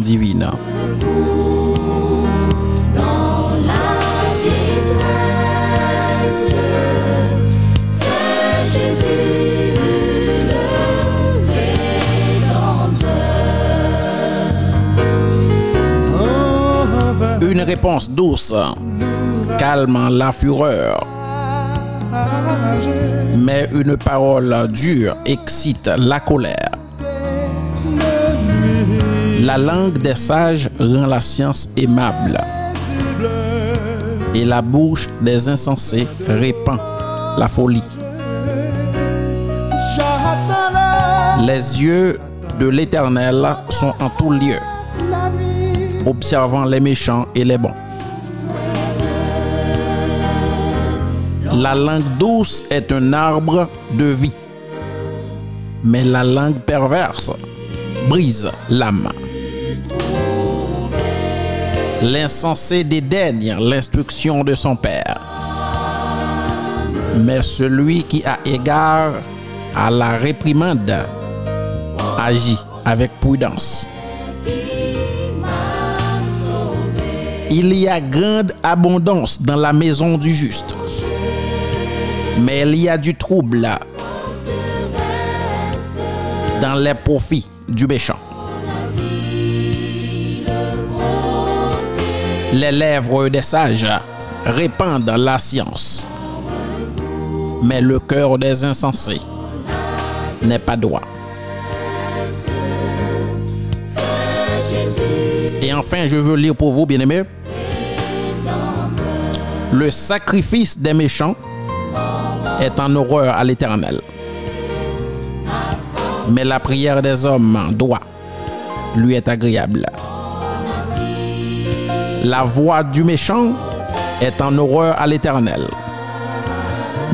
divine. Une réponse douce calme la fureur, mais une parole dure excite la colère. La langue des sages rend la science aimable, et la bouche des insensés répand la folie. Les yeux de l'Éternel sont en tout lieu, observant les méchants et les bons. La langue douce est un arbre de vie, mais la langue perverse brise l'âme. L'insensé dédaigne l'instruction de son père, mais celui qui a égard à la réprimande agit avec prudence. Il y a grande abondance dans la maison du juste, mais il y a du trouble dans les profits du méchant. Les lèvres des sages répandent la science, mais le cœur des insensés n'est pas droit. Et enfin, je veux lire pour vous, bien-aimés, le sacrifice des méchants est en horreur à l'éternel. Mais la prière des hommes doit lui être agréable. La voix du méchant est en horreur à l'éternel.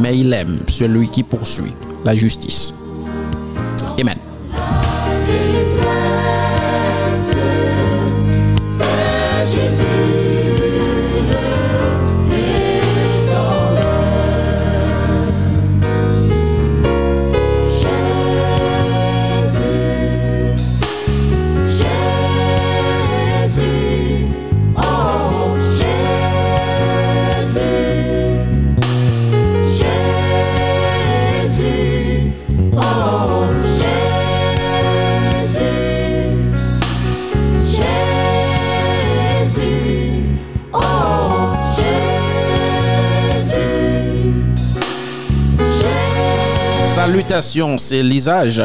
Mais il aime celui qui poursuit la justice. C'est l'isage.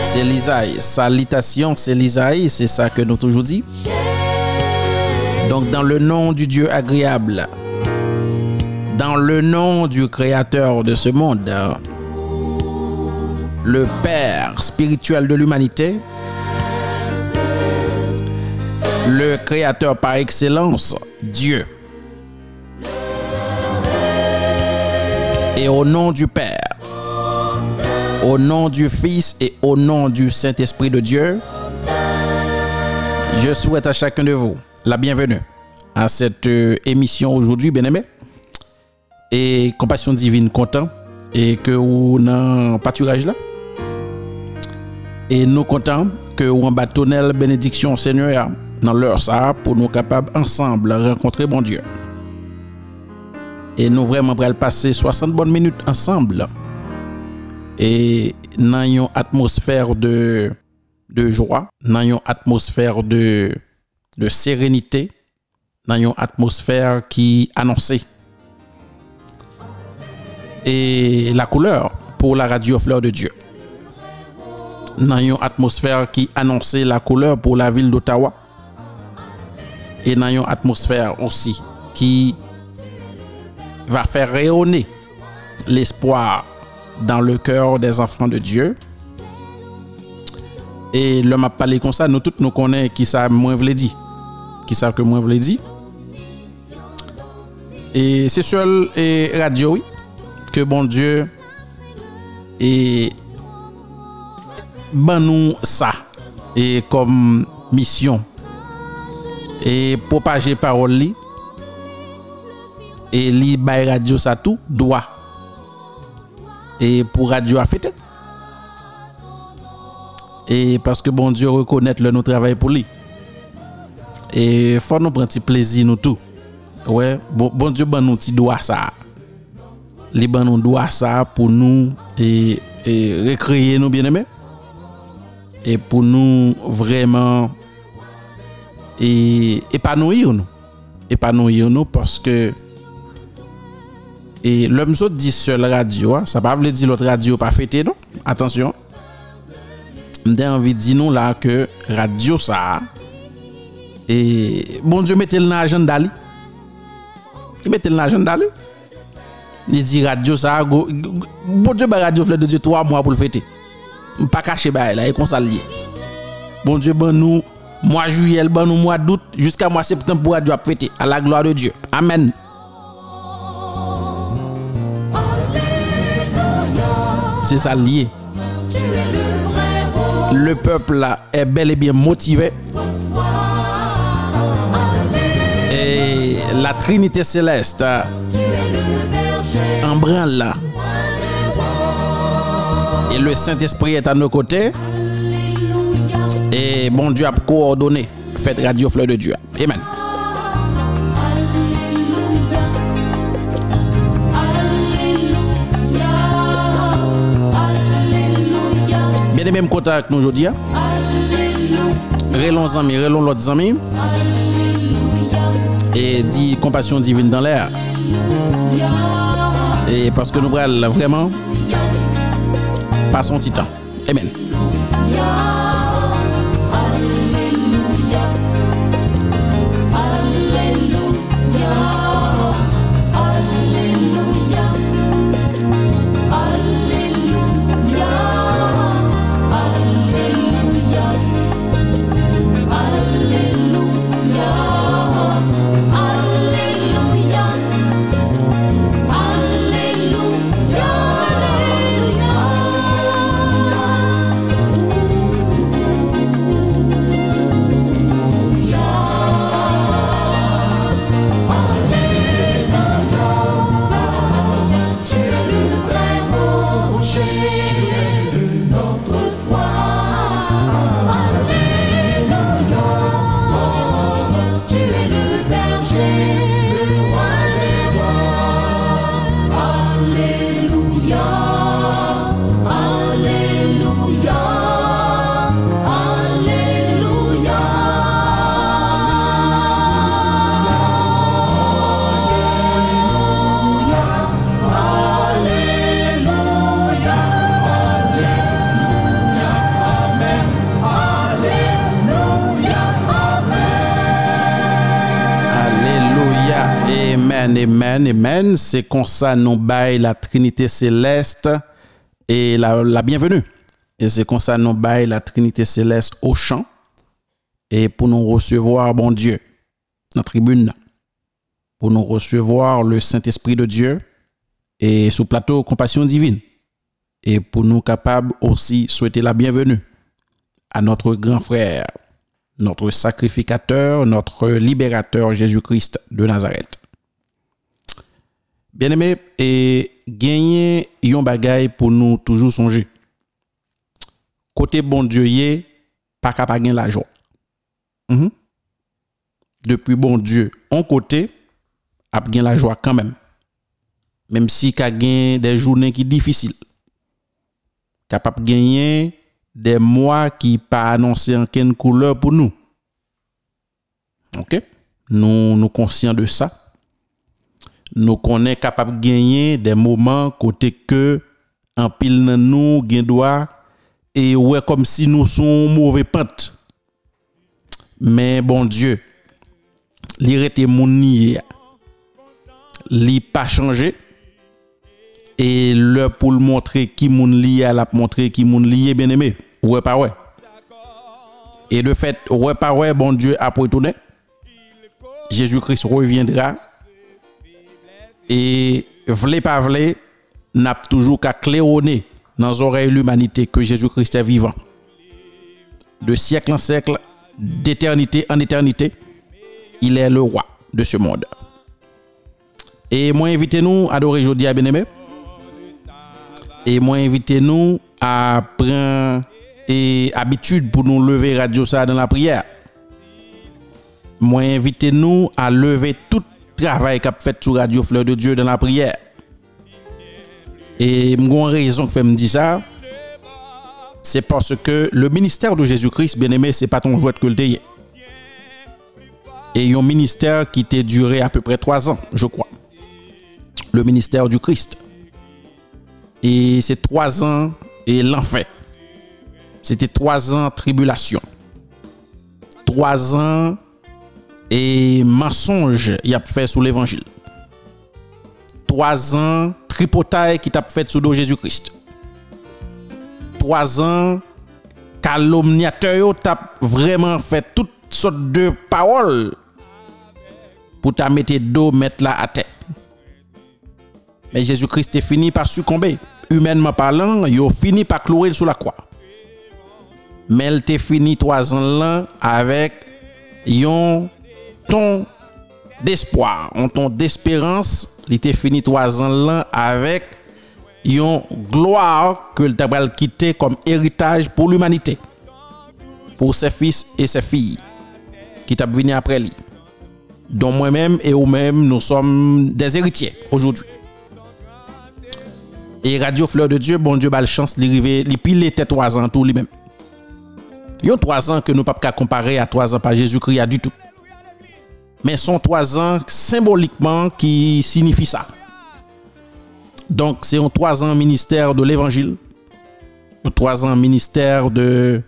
C'est l'isaïe. Salutation, c'est l'isaïe. C'est ça que nous toujours dit. Donc, dans le nom du Dieu agréable, dans le nom du Créateur de ce monde, le Père spirituel de l'humanité, le Créateur par excellence, Dieu. Et au nom du Père, au nom du Fils et au nom du Saint-Esprit de Dieu, je souhaite à chacun de vous la bienvenue à cette euh, émission aujourd'hui, bien aimé. Et compassion divine content et que vous dans pâturage là? Et nous comptons que vous en bâtonnel bénédiction Seigneur dans l'heure ça pour nous capables ensemble rencontrer bon Dieu. Et nous vraiment pour passer 60 bonnes minutes ensemble et dans une atmosphère de, de joie, dans une atmosphère de, de sérénité, dans une atmosphère qui annonçait et la couleur pour la radio Fleur de Dieu. Dans une atmosphère qui annonçait la couleur pour la ville d'Ottawa. Et dans une atmosphère aussi qui va faire rayonner l'espoir dans le cœur des enfants de Dieu. Et le m'a parlé comme ça, nous tous nous connaissons qui ça moi voulais dire. Qui ça que moi voulais dire. Et c'est seul et radio oui, que bon Dieu et ben nous ça et comme mission et propager parole et li radio ça tout doit et pour Radio à fêter. Et parce que bon Dieu reconnaît le nous travail pour lui. Et faut nous prendre plaisir nous tout. Ouais, bon, bon Dieu ben nous petit doigt ça. Li ben nous doigt ça pour nous et, et recréer nous bien-aimés. Et pour nous vraiment et épanouir nous. Épanouir nous parce que Et l'homme saute dit seul radio, ah, ça pas veut dire l'autre radio pas fêté non. Attention. J'ai envie de dire nous là que radio ça et bon Dieu mettez le dans l'agenda lui. Mettez le dans l'agenda lui. Il dit radio ça go, go, bon Dieu ba radio fleur de Dieu trois mois pour le fêter. Pas caché ba là et qu'on s'allie. Bon Dieu ben nous mois juillet ben nous mois d'août jusqu'à mois septembre pour radio fêter à la gloire de Dieu. Amen. C'est ça lié. Le peuple là est bel et bien motivé. Et la Trinité céleste en là. Et le Saint-Esprit est à nos côtés. Et bon Dieu a coordonné. Faites Radio Fleur de Dieu. Amen. Contact nous aujourd'hui. hein. Relons amis, relons l'autre amis. Et dit compassion divine dans l'air. Et parce que nous prenons vraiment pas son petit temps. Amen. Amen, amen, amen. C'est comme ça nous baille la Trinité céleste et la, bienvenue. Et c'est comme ça nous baille la Trinité céleste au champ et pour nous recevoir, bon Dieu, la tribune, pour nous recevoir le Saint-Esprit de Dieu et sous plateau compassion divine. Et pour nous capables aussi souhaiter la bienvenue à notre grand frère, notre sacrificateur, notre libérateur Jésus-Christ de Nazareth. Bien aimé, et gagner yon bagay pour nous toujours songer. Côté bon Dieu yé, pas capable gagner l'argent. Mm -hmm. Depuis bon Dieu, on côté, a gagné la joie quand même. Même si qu'a gagné des journées qui difficiles. Capable gagner des mois qui pas annoncé en quelle couleur pour nous. OK? Nous nous conscients de ça. Nous connaissons capable de gagner des moments côté que en pile nous gen doit et ouais comme si nous sommes mauvais pente. Mais bon Dieu, li rete moun. Li pas changé et le pour le montrer qui moun lié la montrer qui moun lié bien aimé ouais pas ouais et de fait ouais pas ouais bon Dieu a retourné Jésus-Christ reviendra et vle pas vle n'a toujours qu'à claironner dans les oreilles l'humanité que Jésus-Christ est vivant. De siècle en siècle d'éternité en éternité il est le roi de ce monde. Et moi invitez nous à adorer jeudi à bien-aimé. Et moi invitez nous à prendre et habitude pour nous lever radio ça dans la prière. Moi invitez nous à lever tout travail qu'a fait sur Radio Fleur de Dieu dans la prière. Et une raison que fait me dire ça, c'est parce que le ministère de Jésus-Christ, bien aimé, c'est pas ton jouet que le t'ayez. Et un ministère qui t'a duré à peu près trois ans, je crois. Le ministère du Christ. Et c'est trois ans et l'enfer. C'était trois ans tribulation. Trois ans e mensonge y ap fè sou l'évangil. 3 an tripotay ki tap fèt sou do Jésus-Christ. 3 an kalomniateyo tap vreman fèt tout sot de parol pou ta mette do met la ate. Men Jésus-Christ te fini par sukombe. Humènman palan, yo fini par klourel sou la kwa. Men te fini 3 an lan avèk yon ton d'espoir, an ton d'espérance, li te fini 3 an lan avèk yon gloire ke l tabal kite kom eritage pou l'humanite, pou se fis e se fi, ki tab vini apre li. Don mwen mèm e ou mèm nou som des eritier aujourd'hui. E Radio Fleur de Dieu, bon Dieu bal chans li rive, li pil li te 3 an tou li mèm. Yon 3 an ke nou pap ka kompare a 3 an pa Jésus-Christ a du tout. Mais sont trois ans symboliquement qui signifient ça. Donc, c'est un trois ans ministère de l'évangile, un trois ans ministère de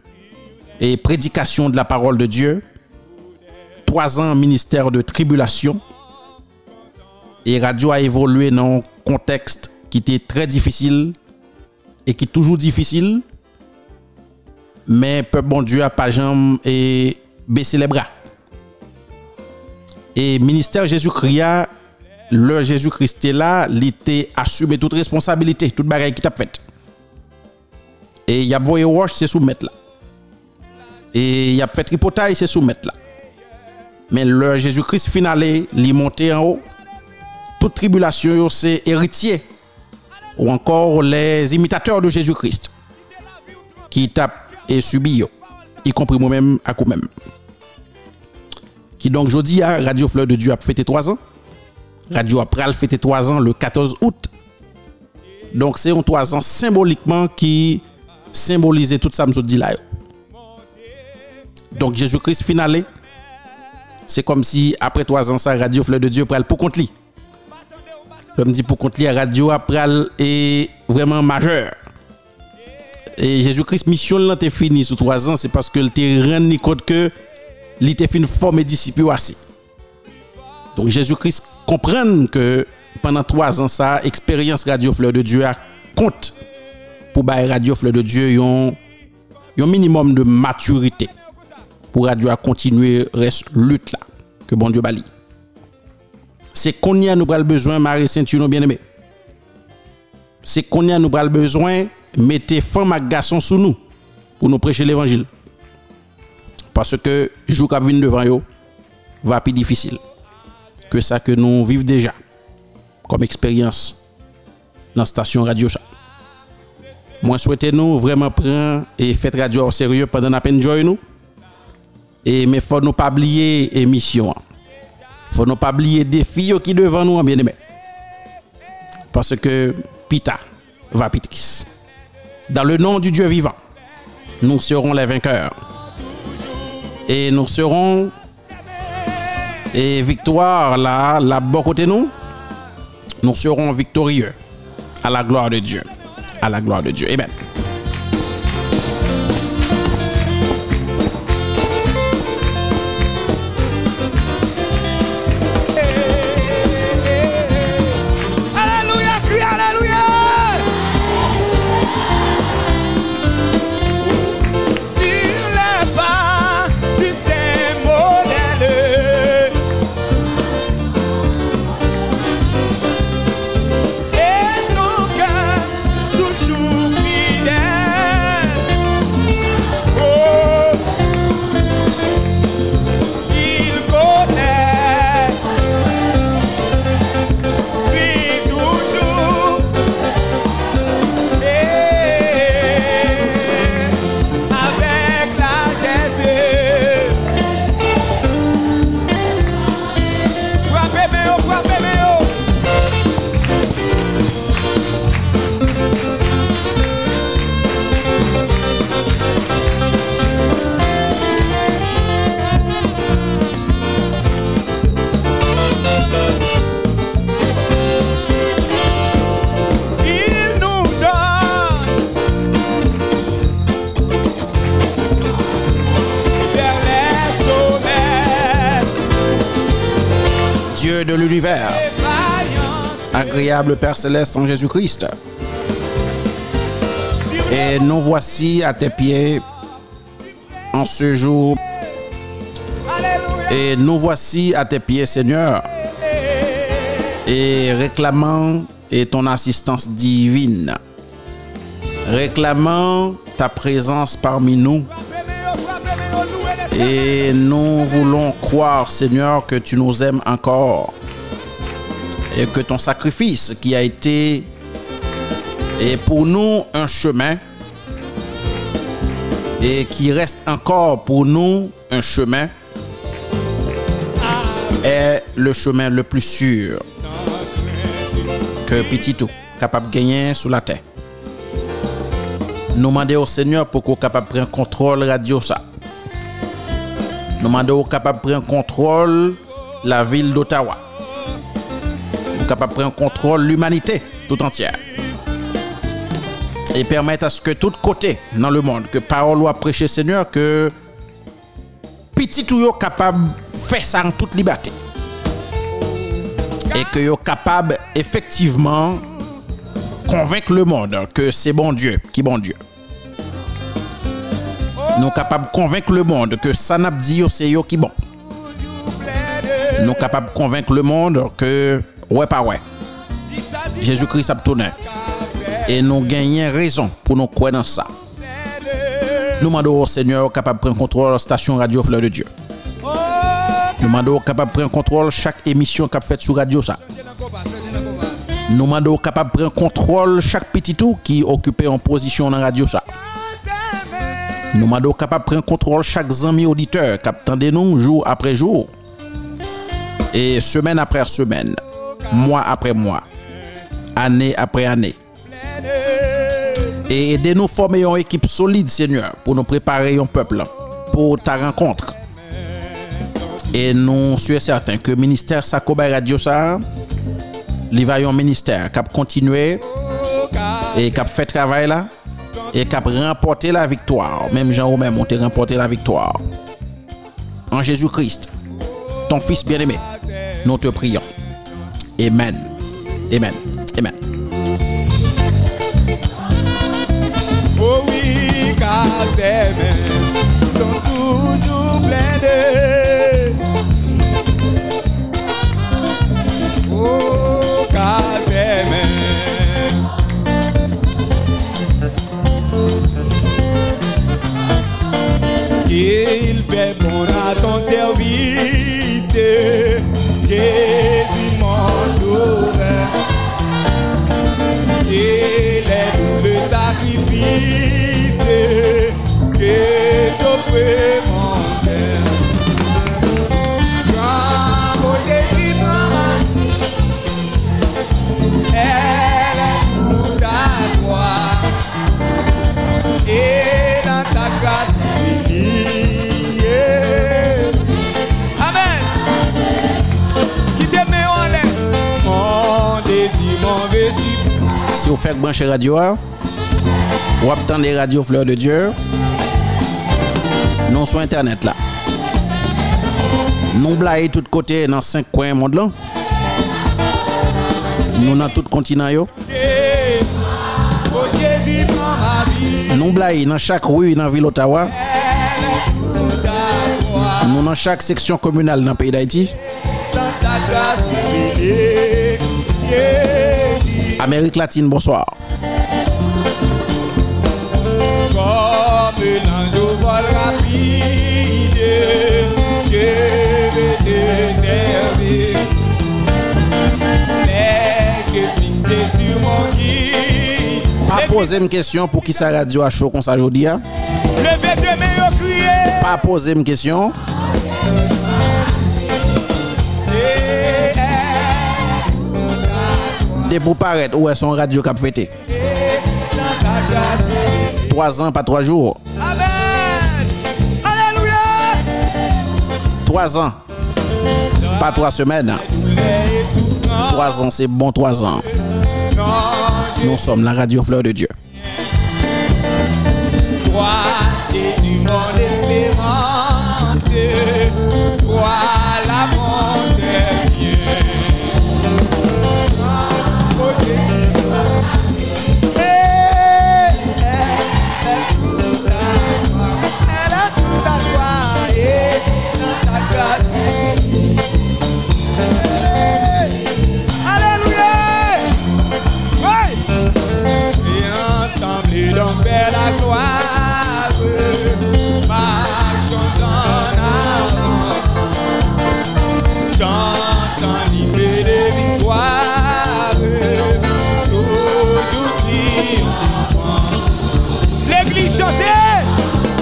et prédication de la parole de Dieu, trois ans ministère de tribulation. Et radio a évolué dans un contexte qui était très difficile et qui est toujours difficile. Mais peuple bon Dieu a pas jamais et baissé les bras. Et ministère Jésus-Christ, le Jésus-Christ est là, il était assumé toute responsabilité, toute bagaille qui t'a fait. Et il a voyé roche, c'est soumettre là. Et il a fait tripotaille, c'est soumettre là. Mais le Jésus-Christ finalé, il monté en haut. Toute tribulation, c'est héritier. Ou encore les imitateurs de Jésus-Christ. Qui tapent et subissent, y compris moi-même à coup même. Qui donc, jeudi, à Radio Fleur de Dieu a fêté 3 ans. Radio après a fêté 3 ans le 14 août. Donc, c'est un 3 ans symboliquement qui symbolisait tout ça, je dis là. Donc, Jésus-Christ finalé, c'est comme si après 3 ans, ça, Radio Fleur de Dieu pral pour compte lui. Je me pour compte lui, Radio après est vraiment majeur. Et Jésus-Christ, mission là, t'es fini sous 3 ans, c'est parce que t'es rendu compte que li te fin forme disipi wasi. Donc Jésus-Christ comprenne que pendant trois ans sa, expérience Radio Fleur de Dieu a compte pour bailler Radio Fleur de Dieu yon, yon minimum de maturité pour Radio a continuer reste lutte là que bon Dieu bali. C'est qu'on y a nous bral besoin Marie Saint-Uno bien-aimé. C'est qu'on y a nous bral besoin mettez femmes à garçons sous nous pour nous prêcher l'évangile. Parce que jour qui vient devant eux va plus difficile que ça que nous vivons déjà comme expérience dans la station radio. Moi, souhaitez nous vraiment prendre et faire radio au sérieux pendant la peine joy nous. Et mais faut nous pas oublier émission. Faut nous pas oublier défis qui devant nous bien aimé. Parce que Pita va pitris. Dans le nom du Dieu vivant, nous serons les vainqueurs. Et nous serons et victoire là, là, bon côté nous, nous serons victorieux à la gloire de Dieu. À la gloire de Dieu. Amen. Père céleste en Jésus-Christ. Et nous voici à tes pieds en ce jour. Et nous voici à tes pieds, Seigneur. Et réclamant et ton assistance divine. Réclamant ta présence parmi nous. Et nous voulons croire, Seigneur, que tu nous aimes encore. Et que ton sacrifice qui a été est pour nous un chemin. Et qui reste encore pour nous un chemin. Est le chemin le plus sûr que petit tout capable de gagner sous la terre. Nous demandons au Seigneur pour qu'on capable de prendre contrôle radio ça. Nous demandons au capable de prendre contrôle la ville d'Ottawa. Capable de prendre contrôle l'humanité tout entière. Et permettre à ce que tout côté dans le monde, que parole soit prêcher Seigneur, que petit yo capable de faire ça en toute liberté. Et que yo capable effectivement convaincre le monde que c'est bon Dieu, qui bon Dieu. Nous capables de convaincre le monde que ça n'a dit yo, c'est yo qui bon. Nous capables de convaincre le monde que ouais pas ouais. Jésus-Christ a tourné. Et nous gagnons raison pour nous croire dans ça. Nous demandons au Seigneur capable de prendre contrôle de la station radio Fleur de Dieu. Nous demandons capable de prendre contrôle chaque émission qu'a fait sur radio ça. Nous demandons capable de prendre contrôle chaque petit tout qui occupait en position dans radio ça. Nous demandons capable de prendre contrôle chaque ami auditeur qui attendait nous jour après jour. Et semaine après semaine, mois après mois, année après année. Et aidez-nous former une équipe solide, Seigneur, pour nous préparer un peuple pour ta rencontre. Et nous sommes certains que le ministère Sakoba Radio ça, il va un ministère qui a continué et qui a fait travail là et qui a remporté la victoire. Même Jean même ont remporté la victoire. En Jésus-Christ, ton Fils bien-aimé, nous te prions. Amen. Amen. Amen. Oh oui, car ces mains sont toujours pleines de si vous faites brancher radio, vous attendez Radio Fleur de Dieu, non sur Internet là. Nous blaguons tout côté dans cinq coins du monde là. Nous dans tout continent yo. Nous blaguons dans chaque rue dans la ville Ottawa. Nous dans chaque section communale dans le pays d'Haïti. Sur mon guide, Pas poser une question pour qui sa radio a chaud comme ça aujourd'hui. hein? levez tes mains au crier. Pas poser une question. Dès pour paraître, où est son radio cap fêté? Trois ans, pas trois jours. Amen. Alléluia. Trois ans, pas trois semaines. Trois ans, c'est bon trois ans. Nous sommes la radio Fleur de Dieu.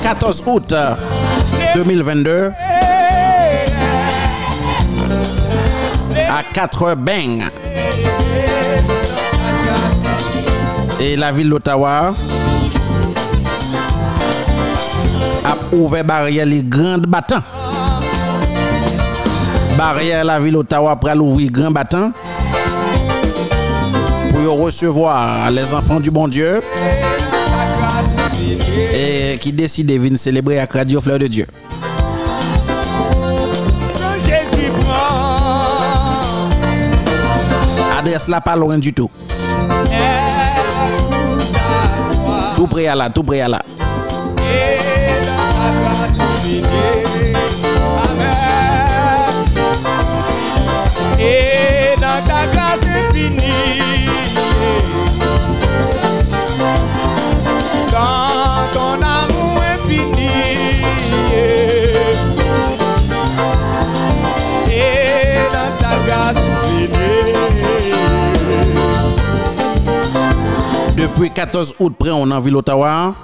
14 août euh, 2022 à 4 heures bang. Et la ville d'Ottawa a ouvert barrière les grandes battants. Barrière la ville d'Ottawa pour ouvrir grand battant pour recevoir les enfants du bon Dieu et qui décident de venir célébrer avec Radio Fleur de Dieu. Adresse là pas loin du tout. Tout près à là, tout près à là. et dans ta grâce infinie. Depuis 14 août près on en ville Ottawa.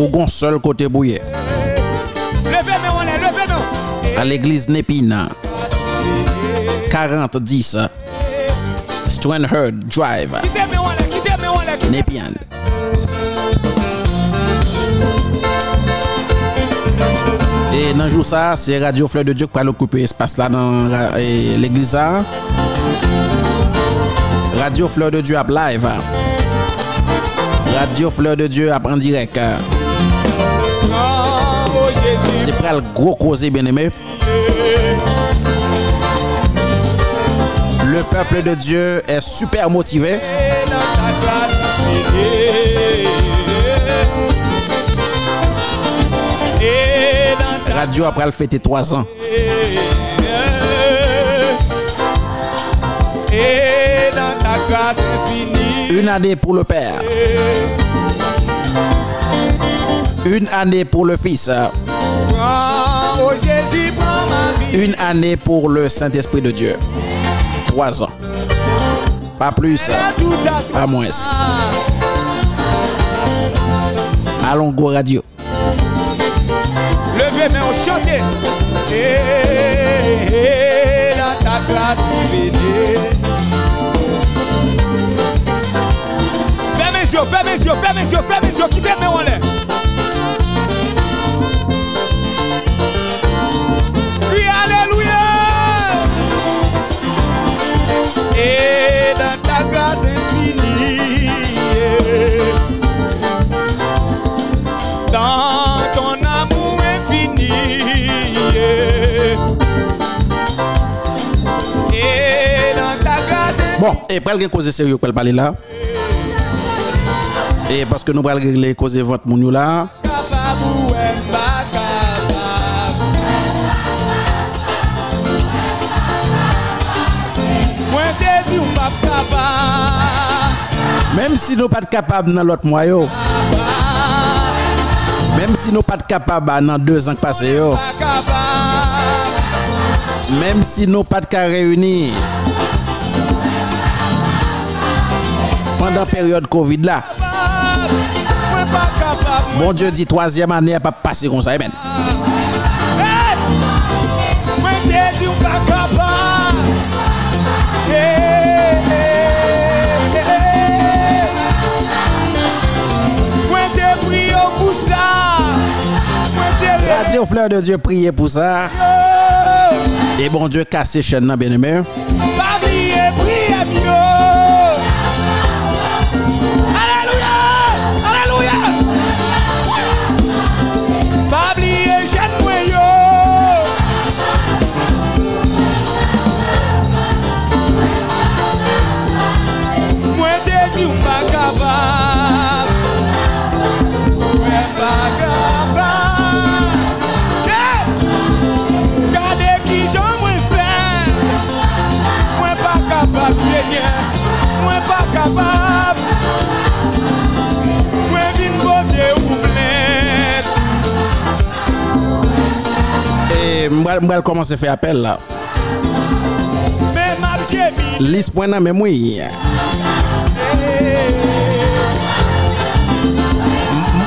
Au gon seul côté bouillet. À l'église Népine. 4010 Stranherd Drive. Quittez-moi, on est, quittez-moi, on est. Nepian. Et dans le jour ça, c'est Radio Fleur de Dieu qui va occuper espace là dans l'église là. Radio Fleur de Dieu à live. Radio Fleur de Dieu en direct. Jésus, C'est pas le gros causé bien aimé. Le peuple de Dieu est super motivé. Radio après le fêter 3 ans. Et dans ta. Une année pour le Père. Une année pour le Fils. Une année pour le Saint-Esprit de Dieu. Trois ans. Pas plus, pas moins. Allons go radio. Levez, mais on chante. Et dans ta grâce yeux, fermez les yeux, fermez les yeux, fermez les yeux, quittez, est. Crie Alléluia. Et dans ta grâce infinie. Dans ton amour infini. Et dans ta grâce infinie. Bon, et pour le cause sérieux pour parler là. Et parce que nous allons régler les causes de vente, nous là. Même si nous pas capables dans l'autre mois, même si nous pas capables dans deux ans passés, même si nous pas réunis pendant la période Covid là. Bon Dieu dit troisième année elle pas passer comme ça. Amen. T'ai Radio Fleur de Dieu priez pour ça. Et bon Dieu casse chaîne bien aimé. Pas vais commencer à faire appel là. Lise point nan même oui.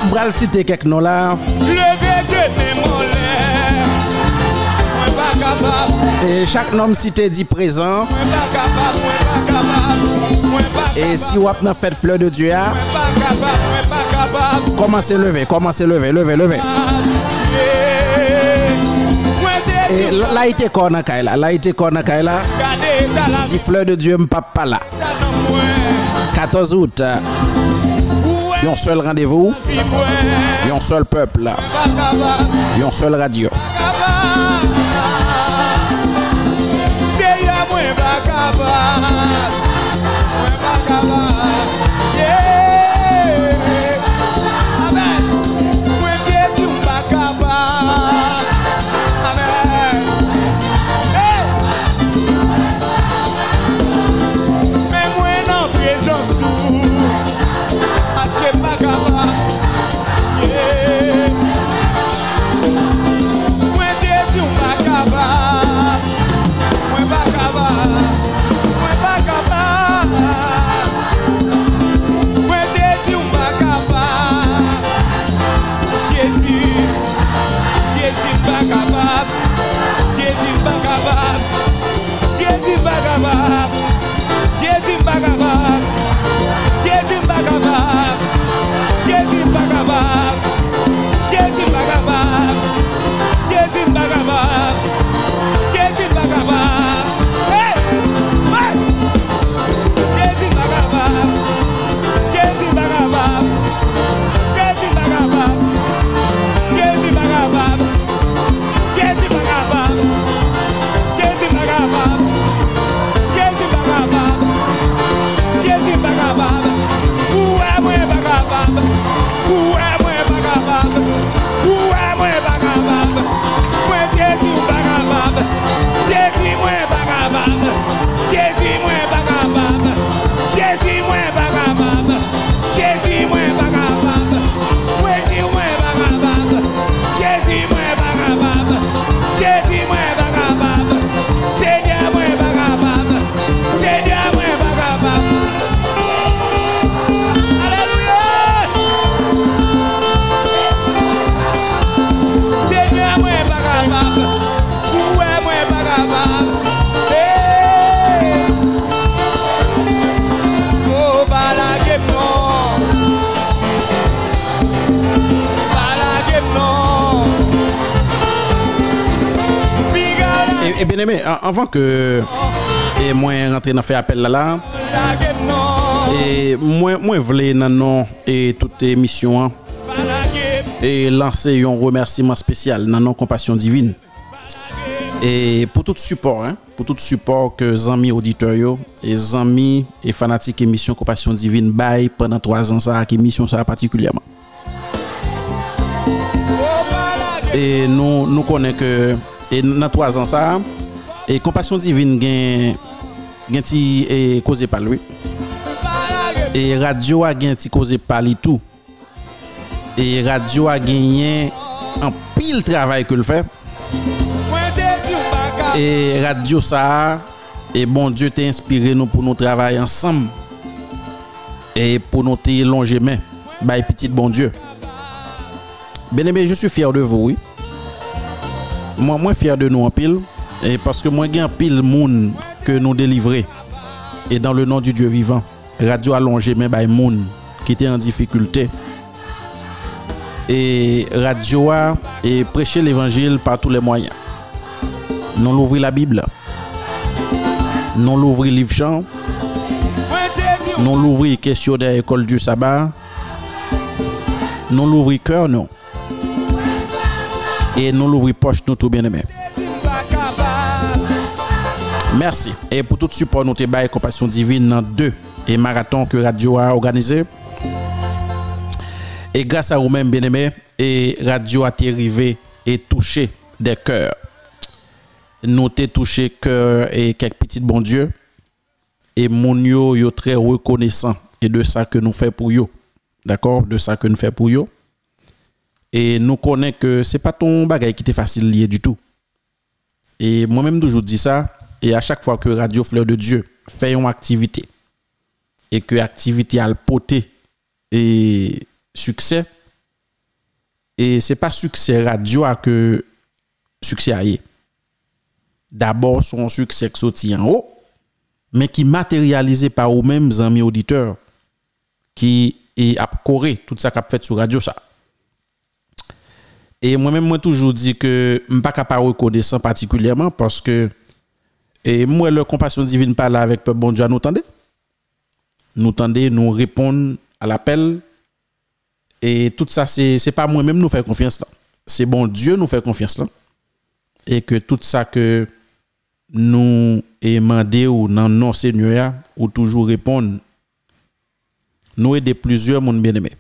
M'bral citer quelques noms là. Et chaque nom cité dit présent. Et si vous avez fait fleur de Dieu, ah. commencez à lever, commencez à lever, lever, lever laite kona kaila laite kona kaila. Petit fleur de dieu m'papa 14 août. Un seul rendez-vous. Un seul peuple. Un seul radio. Jezimbagabá, Jezimbagabá, Jezimbagabá. bien-aimé, avant que et moi rentrer dans faire appel là là et moi moi voulais dans nom et toute émission et lancer un remerciement spécial dans nom compassion divine. Et pour tout support hein, pour tout support que amis auditeurs et amis et fanatiques émission compassion divine bail pendant trois ans ça émission ça particulièrement. Et nous nous connaissons que et dans trois ans ça E kompasyon divin gen gen ti e, koze pal we. E radyo a gen ti koze pal itou. E radyo a genyen an pil travay ke l fè. E radyo sa a, e bon Diyo te inspire nou pou nou travay ansam. E pou nou te longe men, bay pitit bon Diyo. Ben eme, je suis fier de vous, oui. Moi, moi fier de nous en pile. Et parce que moi j'ai un pile monde que nous délivrer et dans le nom du Dieu vivant. Radio allongé main by monde qui était en difficulté. Et radio a et l'évangile par tous les moyens. Non l'ouvrir la Bible. Non l'ouvrir livre chant. Non l'ouvrir questionnaire école du sabbat. Non l'ouvrir cœur non. Et non l'ouvrir poche nous tout bien aimé. Merci. Et pour tout support, nous te bail Compassion Divine dans deux et marathon que Radio a organisé. Et grâce à vous-même, bien aimés, et Radio a été arrivé et touché des cœurs. Nous t'ai touché cœur et quelques petits bon Dieu. Et mon yo, yo très reconnaissant et de ça que nous fait pour yo. D'accord? De ça que nous fait pour yo. Et nous connaissons que c'est pas ton bagage qui était facile lié du tout. Et moi-même toujours dis ça. Et à chaque fois que Radio Fleur de Dieu fait une activité et que l'activité a le poté et succès, et c'est pas succès radio à que succès a. D'abord son succès qui sorti en haut mais qui matérialisé par ou mêmes amis auditeurs qui a coré tout ça qu'a fait sur radio ça. Et moi-même, moi toujours dit que je ne suis pas capable de reconnaître particulièrement parce que et moi, la compassion divine parle avec peuple bon Dieu, nous entendez? Nous entendez, nous répondre à l'appel. Et tout ça, c'est n'est pas moi-même nous faire confiance là. C'est bon Dieu nous fait confiance là. Et que tout ça que nous demandé ou dans non Seigneur ou toujours répondre, nous aider plusieurs monde bien aimé.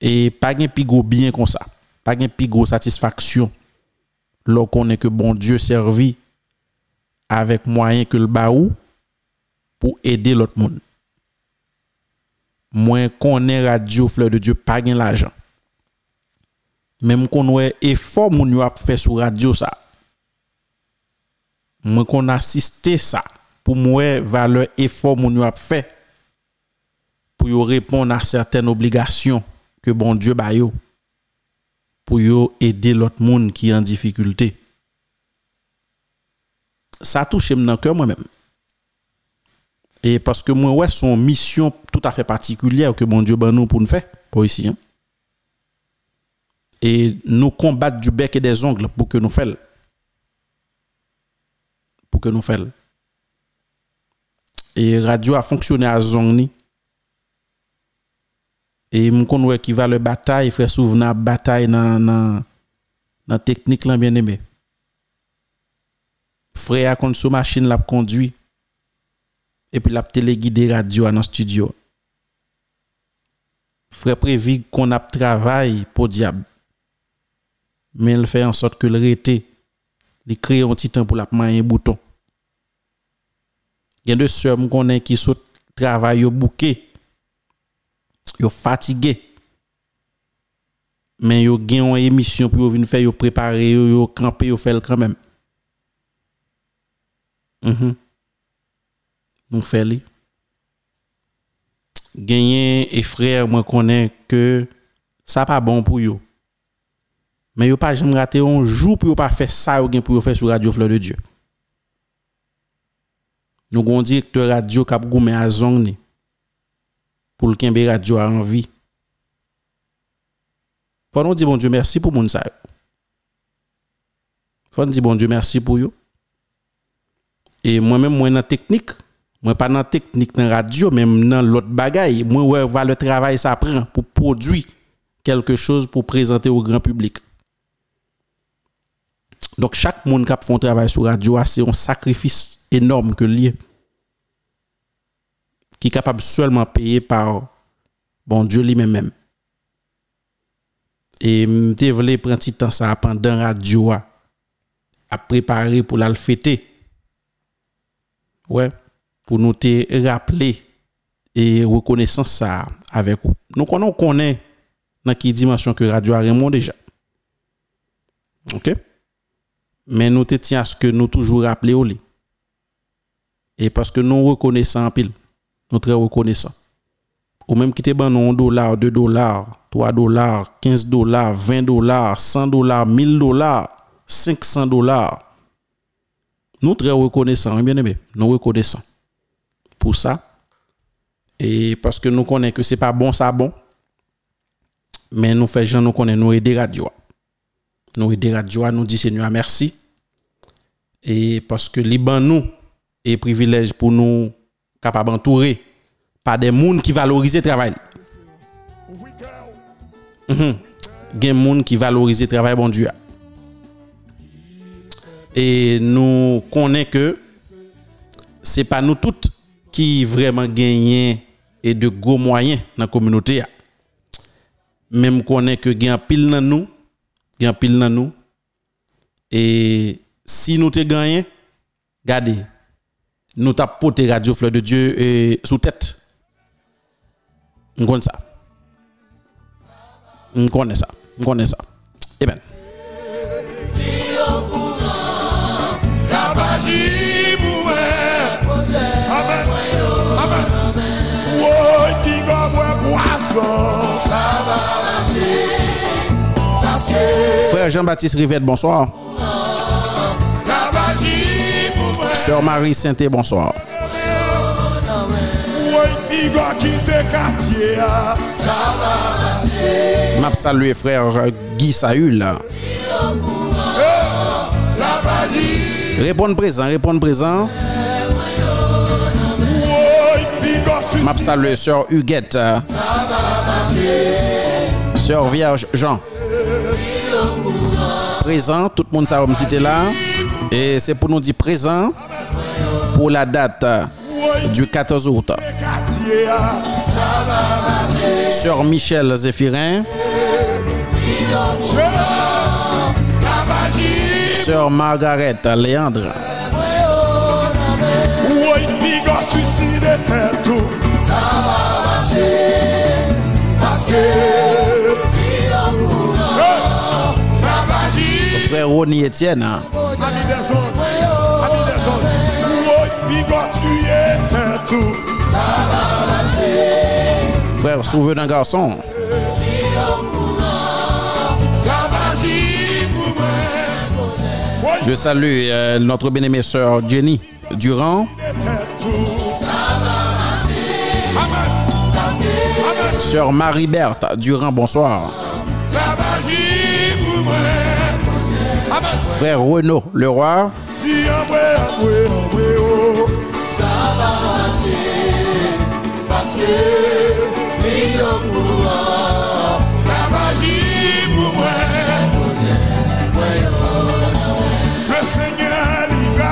Et pas de gros bien comme ça. Pas de gros satisfaction. Lorsqu'on est que bon Dieu servi avec moyen que le baou pour aider l'autre monde. Moins qu'on est radio fleur de Dieu pas gain l'argent. Même qu'on est effort moun yo a fait sur radio ça. Moins qu'on assisté ça pour moi valeur effort moun yo a fait pour yo répondre à certaines obligations que bon Dieu ba yo pour yo aider l'autre monde qui est en difficulté. Ça touche mon cœur moi-même. Et parce que moi, ouais, son mission tout à fait particulière que mon Dieu ben nous pour nous faire, pour ici. hein. Et nous combattre du bec et des ongles pour que nous fassions. Pour que nous fassions. Et radio a fonctionné à Zongni. Et nous connaissons qui va le bataille, fait souvenir bataille dans dans technique bien aimé frère a contre sous machine l'a conduit. Et puis l'a téléguidé radio dans studio frère prévu qu'on a travail pour diable. Mais il fait en sorte que le rété il crée un petit temps pour la main un bouton. Il y a deux sœurs qu'on qui sont travail au bouquet. Yo fatigué mais yo gagne une émission pour venir faire yo préparer yo, yo camper yo faire quand même. Mhm. Nous fait li. Gagner et frère moi connais que ça pas bon pour yo. Mais yo pas jamais raté un jour pour yo pas faire ça ou gen pour yo faire sur radio Fleur de Dieu. Nous gon directeur radio k'ap goumé à zone pour le kembe radio a envie. Faut nous dire bon Dieu merci pour moun ça. yo. Faut nous dire bon Dieu merci pour yo. Et moi-même, moi, dans technique, moi, pas dans technique, dans radio, même dans l'autre bagaille, moi, ouais, va le travail ça prend pour produire quelque chose pour présenter au grand public. Donc, chaque monde qui fait un travail sur radio, c'est un sacrifice énorme que lié. Qui est capable seulement payer par bon Dieu lui-même. Et je voulais prendre temps ça pendant radio à à préparer pour la fêter ouais, pour nous te rappeler et reconnaissance ça avec vous. Nous on connaît dans quelle dimension que Radio Raymond déjà. OK? Mais nous te tiens à ce que nous toujours rappeler au lit. Et parce que nous reconnaissons en pile, nous très reconnaissants. Ou même qui te ban non 1 dollar, 2 dollars, 3 dollars, 15 dollars, 20 dollars, 100 dollars, 1000 dollars, 500 dollars Nous très reconnaissants, bien aimé, nous reconnaissants pour ça. Et parce que nous connaissons que c'est pas bon, ça bon. Mais nous faisons gens nous connaissons, nous aider radio. Nous aider radio, nous dit Seigneur merci. Et parce que Liban nous est privilège pour nous capables d'entourer par des gens qui valorisent le travail. Mhm. Gen moun qui valorisent le travail bon Dieu. Et nous connaissons que c'est pas nous toutes qui vraiment gagnent et de gros moyens dans la communauté. Même connaît que gagne pile dans nous, gagne pile dans nous. Et si nous te gagnons, regardez, nous t'as porté Radio Fleur de Dieu et sous tête. On connaît ça. On connaît ça. On connaît ça. Jean-Baptiste Rivette, bonsoir. Sœur Marie Sainté, bonsoir. M'a salué frère Guy Saül. Répondre présent, répondre présent. M'a salué sœur Huguette. Sœur Vierge Jean. Présent, tout le monde ça me là. Et c'est pour nous dire présent pour la date du 14 août. Sœur Michel Zéphirin. Sœur Margaret Léandre, suicide tout. Ça va marcher. Parce que. Frère Souvenant Garçon, La magie pour moi. Oui, je salue euh, notre bien-aimée sœur Jenny Durand, sœur Marie-Berthe Durand, bonsoir.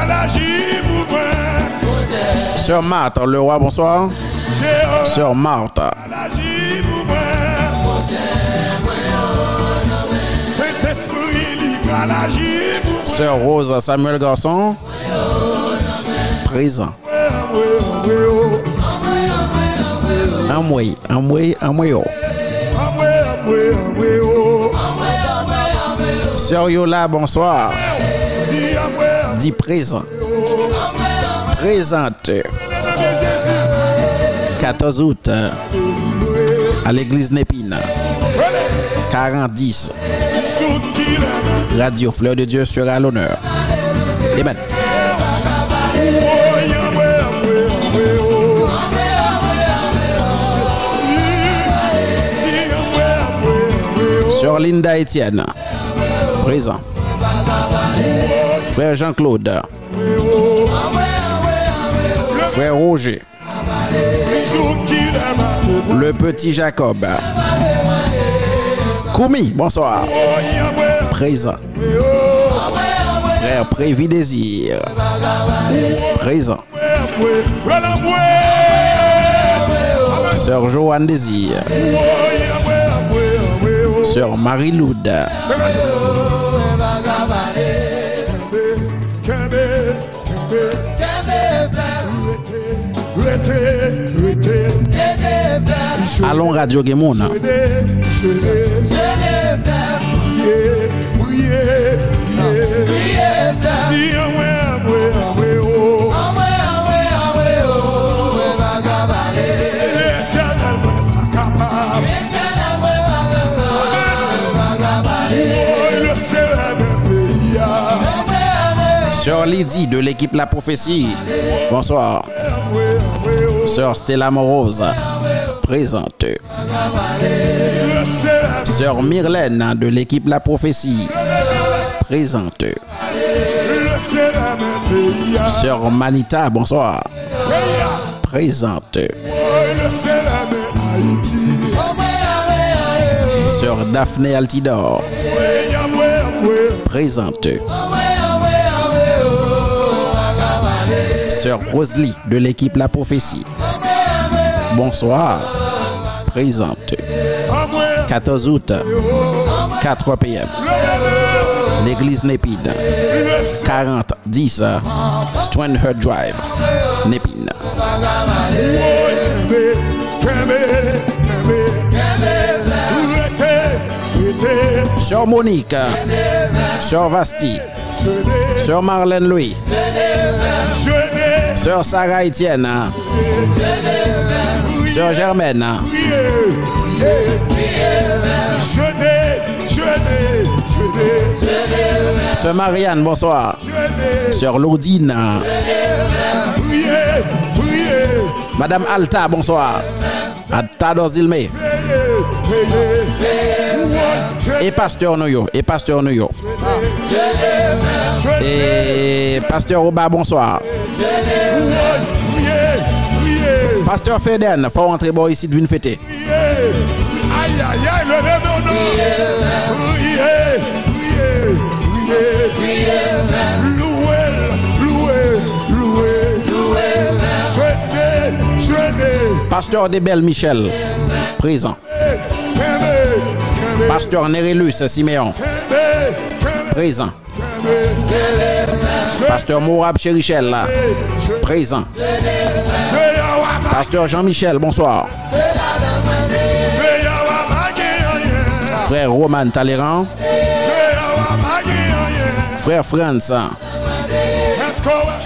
L'agir pour moi. sœur Marthe Leroy, bonsoir. Jéhovah Sœur Marthe, l'agir pour moi. Saint-Esprit sœur Rose Samuel Garçon, présent. En moi, en moi, oh. Sœur Yola, bonsoir. Dit présent. Présente. nom de Jésus. 14 août à l'église Népine. 4010. Radio Fleur de Dieu sera à l'honneur. Amen. Sœur Linda Etienne, présent. Frère Jean-Claude. Frère Roger. Le petit Jacob. Koumi, bonsoir. Présent. Frère Prévi Désir. Présent. Sœur Joanne Désir. Sœur Marie-Loud. Même pays, ah. Sœur Lydie de l'équipe La Prophétie. Bonsoir. Sœur Stella Morose. Présente. Sœur Myrlène de l'équipe La Prophétie. Présente. Sœur Manita, bonsoir. Présente. Sœur Daphné Altidor. Présente. Sœur Rosalie de l'équipe La Prophétie. Bonsoir. Présente. En moi, 14 août, 4 p.m. L'église Népine. le seul 40 10 Stranher Drive. Népine. Sœur Monique. Sœur Vasti. Sœur Marlène Louis. Sœur Sarah Etienne. Sœur Germaine. je Sœur Marianne, bonsoir. Sœur Laudine. Priez, Madame Alta, bonsoir. Alta Dorzilme. Et Pasteur Noyo. Et Pasteur Noyo. Et Pasteur Oba, bonsoir. Pasteur Feden, faut rentrer bon ici de fêter. Aïe, aïe, aïe, levez nos noms. Priez, priez, priez. Louez, louez, louez. Souhaitez. Pasteur Debel Michel, présent. Pasteur Nerelus Siméon, présent. Pasteur Mourab Chérichel, présent. Pasteur Jean-Michel, bonsoir. Frère Roman Talleyrand, frère Franz,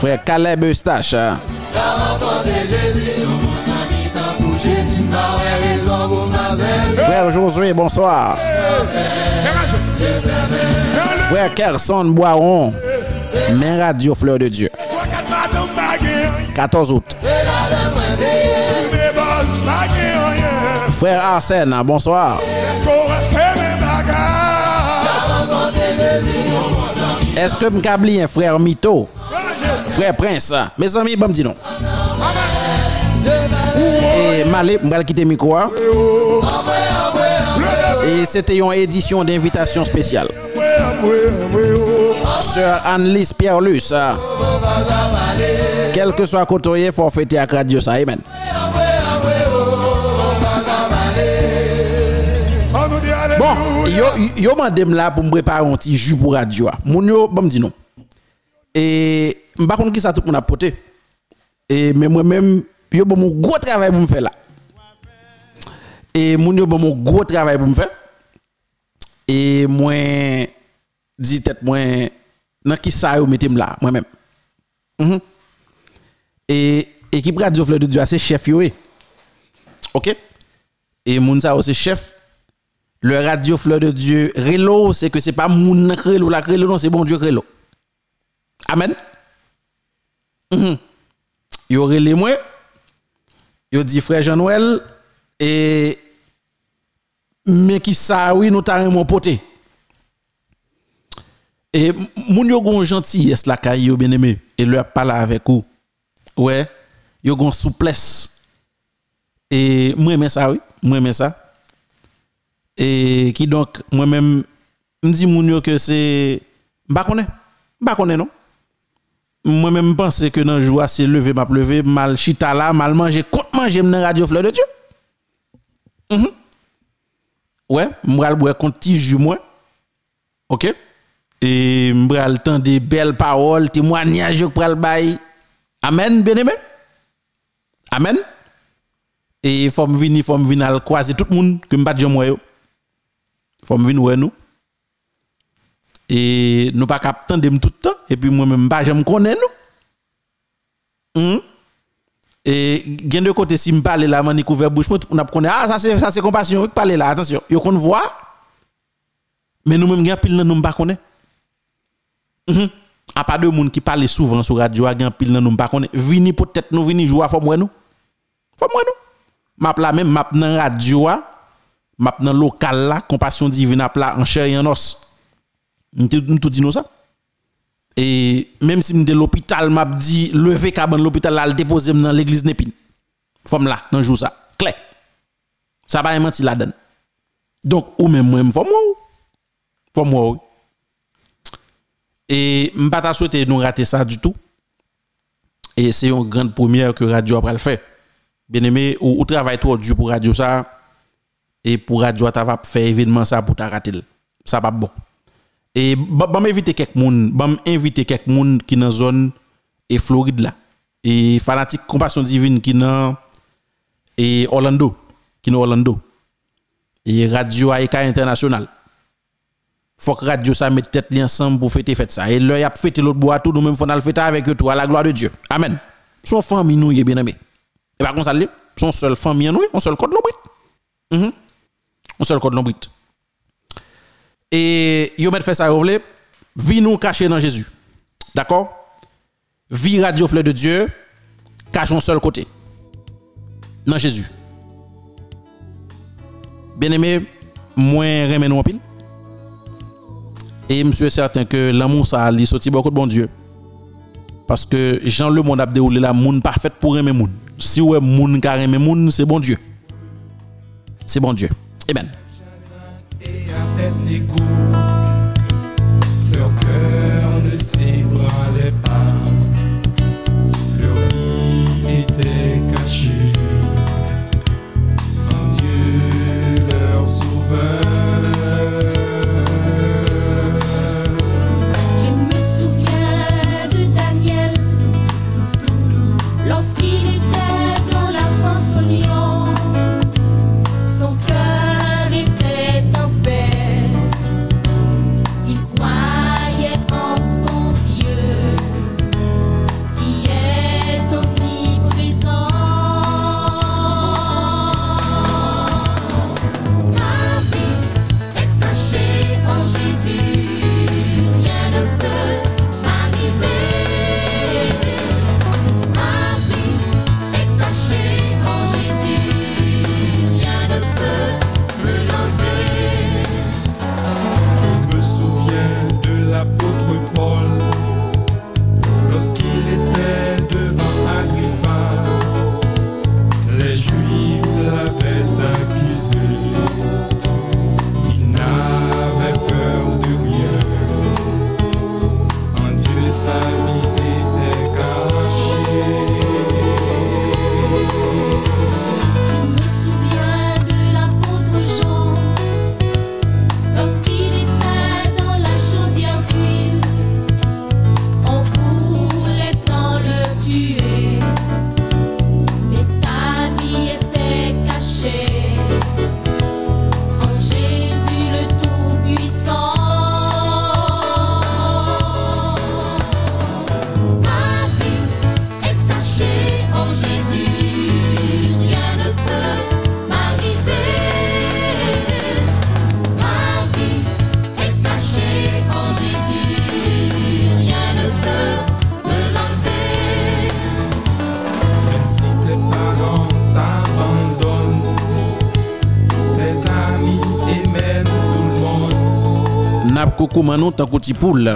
frère Caleb Eustache, frère Josué, bonsoir. Frère Kerson Boiron, Main Radio Fleur de Dieu, 14 août. Frère Arsène, bonsoir. Est-ce que m'kabli un frère Mito, frère Prince, mes amis, bon dis non. Et Malé, m'val quitter micro. hein. Et c'était une édition d'invitation spéciale. Sœur Anne-Lise Pierre-Luce. hein. Quel que soit côté, il faut fêter à Radio ça. Bon, yo, yo mandem la pou m prepare un petit jus pour radio. a. Moun yo, bon me dit non. Et m pas qui ça tout moun apporté. Et mais moi-même, yo bon mon gros travail pour me faire là. Et moun yo bon mon gros travail pour me faire. Et moi dit tête moi dans qui ça yo mettez là moi-même. Mm -hmm. Et équipe radio Fleur de Dieu c'est chef yo. E. OK? Et moun ça c'est chef le radio Fleur de Dieu, Relo, c'est que c'est pas moun Relo, la Relo, non, c'est bon Dieu Relo. Amen. Yo relé moi, yo dit frère Jean-Noël, et mais qui ça, oui, nous t'avons mon poté. Et moun yo gon gentillesse la yo bien aimé, et leur parle avec vous. Ouais, yo gon souplesse. Et moi, aimé ça, oui, moi, aimé ça et qui donc moi-même me dis mon que c'est pas connais pas connais non? Moi-même pense que dans joie c'est lever m'a lever mal chita là mal manger compte manger dans radio fleur de Dieu. Mm -hmm. ouais m'bral boire compte petit jus moins OK? Et m'bral temps des belles paroles témoignages que pral bail amen bien-aimé? Amen? Et faut me venir faut me venir croiser tout le monde que me pas jamais faut me venir nous et nous pas attendre tout le temps et puis moi même pas j'aime connais nous hmm? et gen de côté si me parler là man couvert bouche on a connaît ah ça c'est ça c'est compassion qui parler là attention yo qu'on voit mais nous même gen pile nan nous pas connaît hmm? A pas de monde qui parle souvent sur radio a gen pile nan nous pas connaît vini peut-être nous vini jouer faut moi nous faut moi nous map la même map nan radio a maintenant local là compassion divine à plat en chair et en os. Nous tout dit nous ça et même si de l'hôpital m'a dit lever caban l'hôpital là le déposer dans l'église Népine. Femme là dans jour ça clair ça pas menti la donne donc ou même moi femme moi femme moi et m'pas pas souhaiter nous rater ça du tout. Et c'est une grande première que radio après le fait bien aimé ou, ou travaille trop dur pour radio ça et pour radio ta va faire événement ça pour ta rater ça pas bon. Et bam inviter quelques moun bam inviter quelques moun qui dans zone et Floride là et fanatique compassion divine qui dans et Orlando qui dans Orlando. Et radio Aïka international faut que radio ça mette tête li ensemble pour fêter fête ça et là y a fêter l'autre bois tout nous même faut le fêter avec eux tout à la gloire de Dieu. Amen. Son famille nous est bien aimé et par contre ça son seul famille nous on seul code l'obrit mm -hmm. On seul code l'obrit Et yo met fait ça yo vle, vi nous cacher dans Jésus. D'accord? Vie radio fleur de Dieu, cache un seul côté. Dans Jésus. Bien aimé, moins remen nous en pile. Et je suis certain que l'amour ça li sorti beaucoup de bon Dieu. Parce que Jean le monde a la monde parfaite pour aimer monde. Si ouais monde qui aimer monde, c'est bon Dieu. C'est bon Dieu. Amen. Poule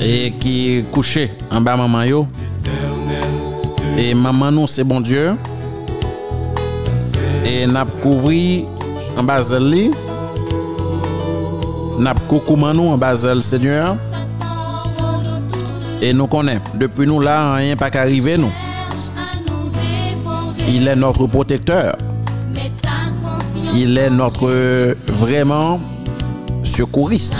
et qui couché en bas maman yo. Et maman c'est bon Dieu. Et nap couvri en bas li. Nap coucou manou en bas Seigneur. Et nous connaissons, depuis nous là, rien pas qu'arriver nous. Il est notre protecteur. Il est notre vraiment secouriste.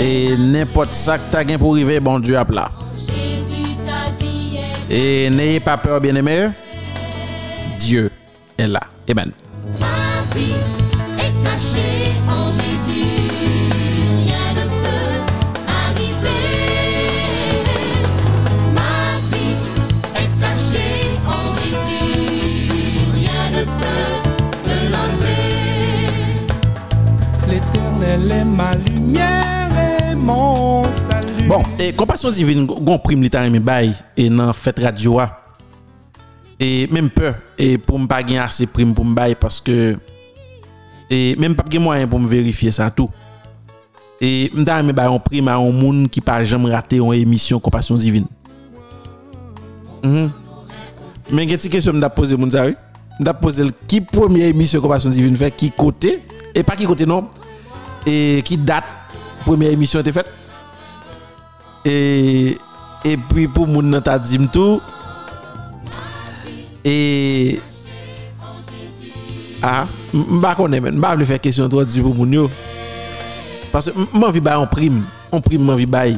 Et n'importe ça que t'as gain pour arriver, bon Dieu à plat. Et n'ayez pas peur, bien-aimés. Dieu est là. Amen. elle est ma lumière et mon salut. Bon, et compassion divine, gon prime l'état et bail et nan fête radio Et même peur, et pour me pas gagner assez prime pour me bail parce que, et même pas de moyen pour me vérifier ça tout. Et m'ta aimé bail en prime à un monde qui pas jamais raté une émission compassion divine. Mm -hmm. Mais il y a une question que je poser, mon M'a posé qui première émission compassion divine fait, qui côté, et pas qui côté non, et qui date première émission était faite. Et et puis pour mon t'a dit tout et ah m'pa connais mais m'pa faire question toi du pour mon yo. Parce que m'envie bailler en prime en prime m'envie bailler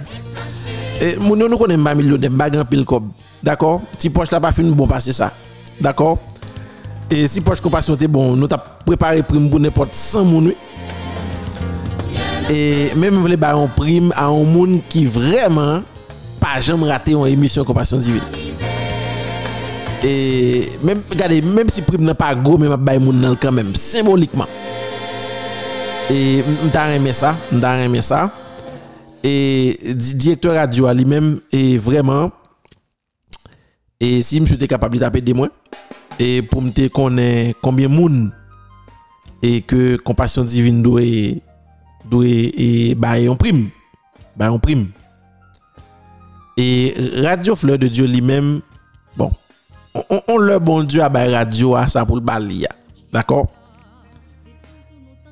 et mon yo nous connaît pas millionnaire pas grand pile cob. D'accord? Si poche là pas fin bon passer ça. D'accord? Et si poche compassion était bon nous t'a préparé prime pour n'importe 100 moun E men mwen vle bayon prim a yon moun ki vreman pa jam rate yon emisyon kompasyon divin. E men, gade, men si prim nan pa go, men mwen bay moun nan kan men, simbolikman. E mta reme sa, mta reme sa. E direktor radio a li men, e vreman, e si msou te kapab li tape de mwen, e pou mte konen konbyen moun, e ke kompasyon divin do e... doit e, bailler en prime. Bailler en prime. Et Radio Fleur de Dieu lui-même, bon, on, on, le bon Dieu à bailler radio à ça pour le balia. D'accord?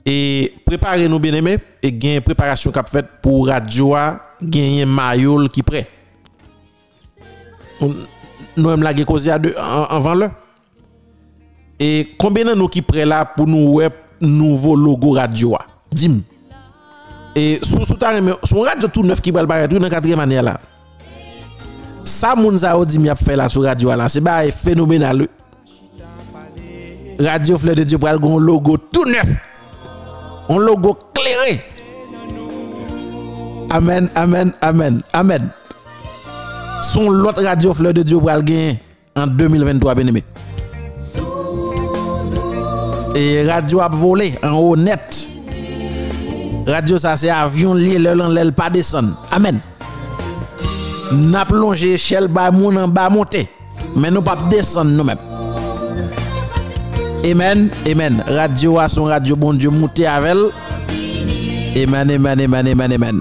Et préparez-nous bien aimés et gagnez préparation qu'a faite pour radio à gagner maillot qui prêt. Nous aimons la cause avant le. Et combien de nous qui prêt là pour nous web nouveau logo radio? Dis-moi. Et sous sous son radio tout neuf qui va le tout dans quatrième année là. Ça moun sa ou di mi ap fait là radio là c'est ba phénoménal. Radio fleur de Dieu pral gon logo tout neuf. Un logo clairé. Amen amen amen amen. Son l'autre radio fleur de Dieu pral gen en 2023 bien aimé et radio a volé en haut net Radio ça c'est avion lié le lan l'el pas descendre. Amen. N'a plongé échelle bas moun en bas monter. Mais nous pas descendre nous-mêmes. Amen, amen. Radio a son radio bon Dieu monter avec elle. Amen, amen, amen, amen, amen.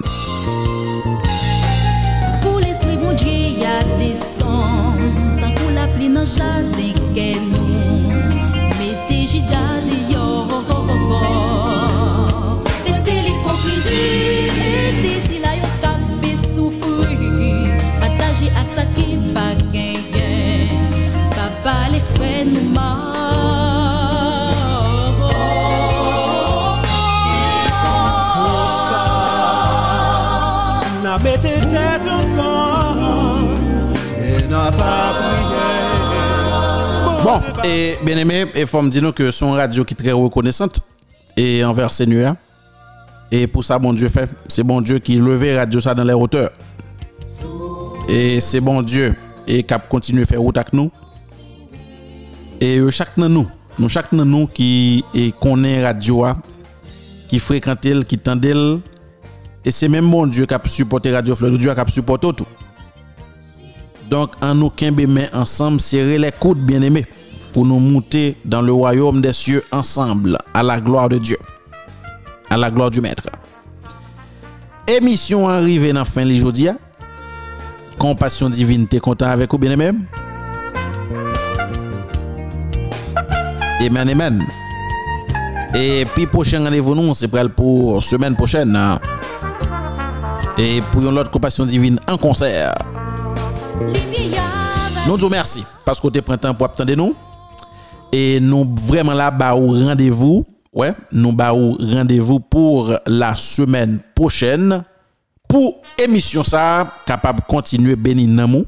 Bon, et bien aimé, et faut me dire que son radio qui est très reconnaissante et envers Seigneur. Et pour ça, bon Dieu fait, c'est bon Dieu qui levait radio ça dans les hauteurs. Et c'est bon Dieu et cap continue faire route avec nous. Et euh, chaque nous, nous chaque nous qui connaît radio a, qui fréquente qui tend elle, et c'est même bon Dieu qui a supporté Radio Fleur Dieu qui a supporté tout. Donc, en nous main ensemble, serrer les coudes, bien-aimés, pour nous monter dans le royaume des cieux ensemble, à la gloire de Dieu, à la gloire du Maître. Émission arrivée dans la fin de jodia. Compassion divine, t'es content avec vous, bien-aimé? Amen, amen. Et puis, prochain rendez-vous, nous, c'est pour semaine prochaine. Et pour une autre compassion divine en concert. Nous vous merci parce que vous printemps pour attendre nous. Et nous vraiment là bah rendez-vous. Ouais, nous bah rendez-vous pour la semaine prochaine pour émission ça capable de continuer bénir nous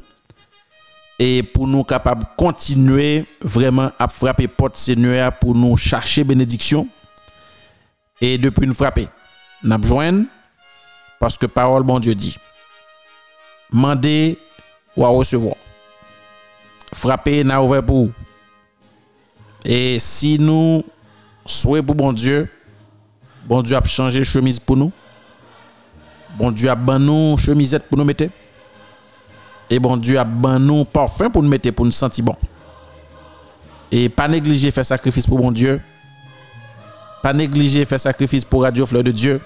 et pour nous capable de continuer vraiment à frapper porte Seigneur pour nous chercher bénédiction et depuis nous frapper n'a parce que parole bon Dieu dit mandez ou à recevoir frapper n'a ouvert pour vous. Et si nous souhaitons pour bon Dieu, bon Dieu a changé chemise pour nous. Bon Dieu a ban nous chemisette pour nous mettre. Et bon Dieu a ban nous parfum pour nous mettre pour nous sentir bon. Et pas négliger faire sacrifice pour bon Dieu. Pas négliger faire sacrifice pour Radio Fleur de Dieu.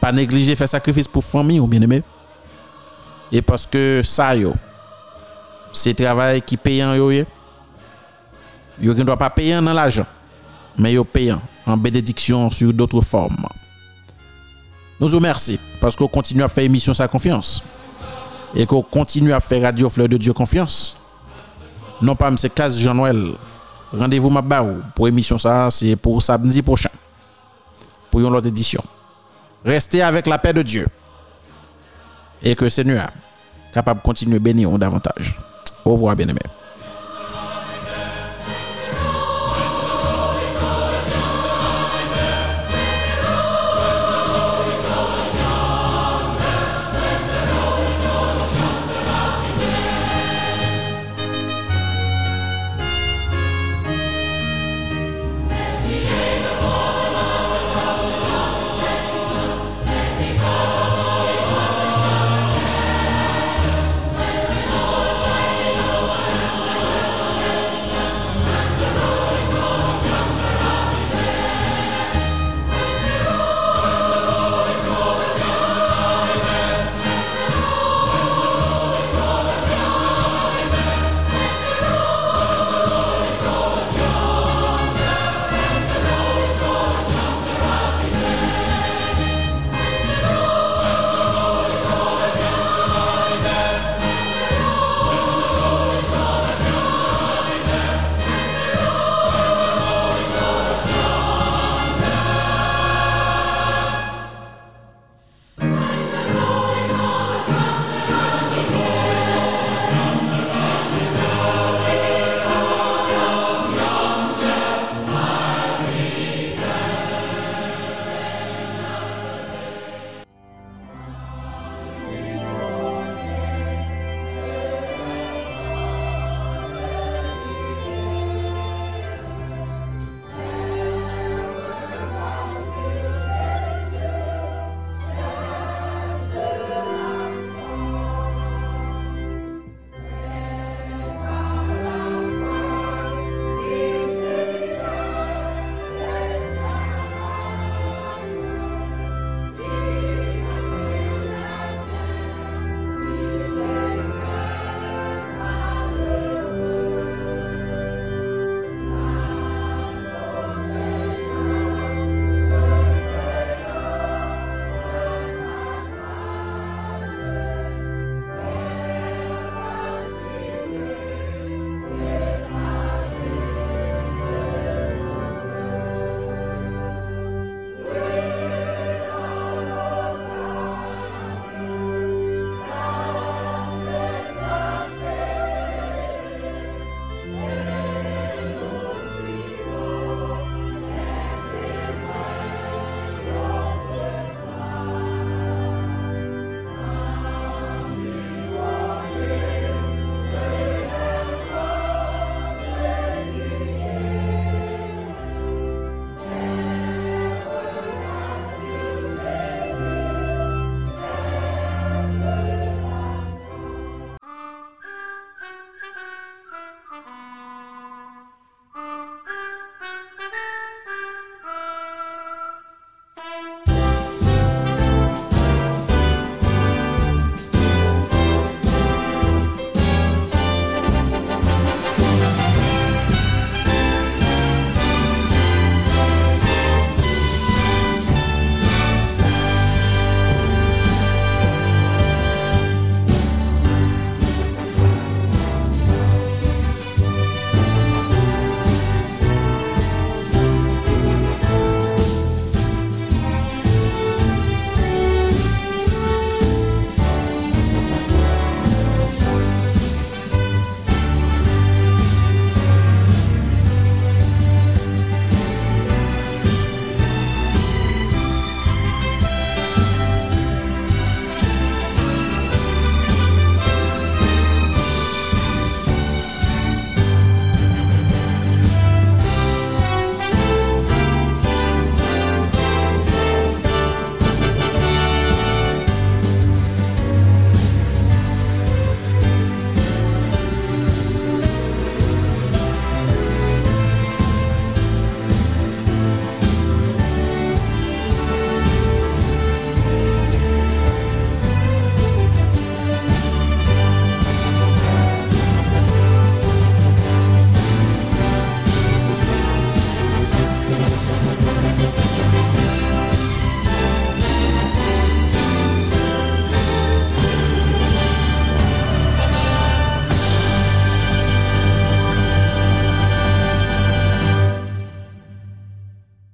Pas négliger faire sacrifice pour famille ou bien-aimé. Et parce que ça c'est travail qui payant yo ne doit pas payer dans l'argent, mais yo payant en bénédiction sur d'autres formes. Nous vous remercions parce qu'on continue à faire émission sa confiance et qu'on continue à faire Radio Fleur de Dieu confiance. Non pas c'est 15 Jean-Noël. Rendez-vous ma pour émission ça, c'est pour samedi prochain. Pour une autre édition. Restez avec la paix de Dieu et que Seigneur capable de continuer à bénir davantage. Au revoir, bien-aimés.